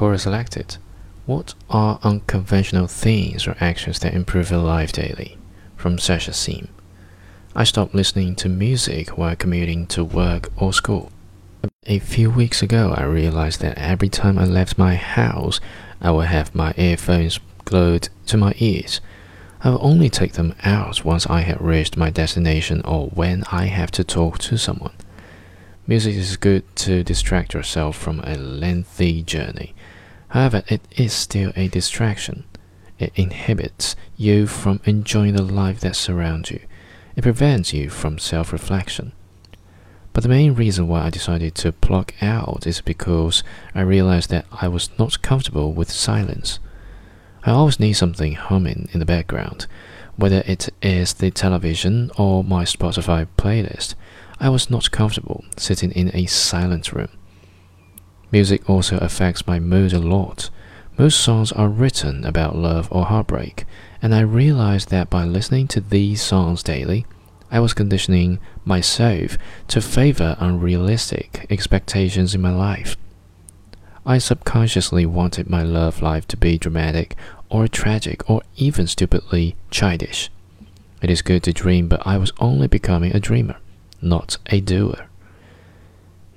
Quora selected. What are unconventional things or actions that improve your life daily? From Sascha Sim. I stopped listening to music while commuting to work or school. A few weeks ago, I realized that every time I left my house, I would have my earphones glued to my ears. I would only take them out once I had reached my destination or when I have to talk to someone. Music is good to distract yourself from a lengthy journey. However, it is still a distraction. It inhibits you from enjoying the life that surrounds you. It prevents you from self reflection. But the main reason why I decided to plug out is because I realized that I was not comfortable with silence. I always need something humming in the background, whether it is the television or my Spotify playlist. I was not comfortable sitting in a silent room. Music also affects my mood a lot. Most songs are written about love or heartbreak, and I realized that by listening to these songs daily, I was conditioning myself to favor unrealistic expectations in my life. I subconsciously wanted my love life to be dramatic or tragic or even stupidly childish. It is good to dream, but I was only becoming a dreamer not a doer.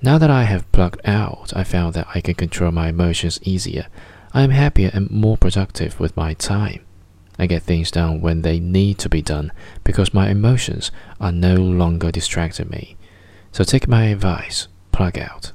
Now that I have plugged out, I found that I can control my emotions easier. I am happier and more productive with my time. I get things done when they need to be done because my emotions are no longer distracting me. So take my advice, plug out.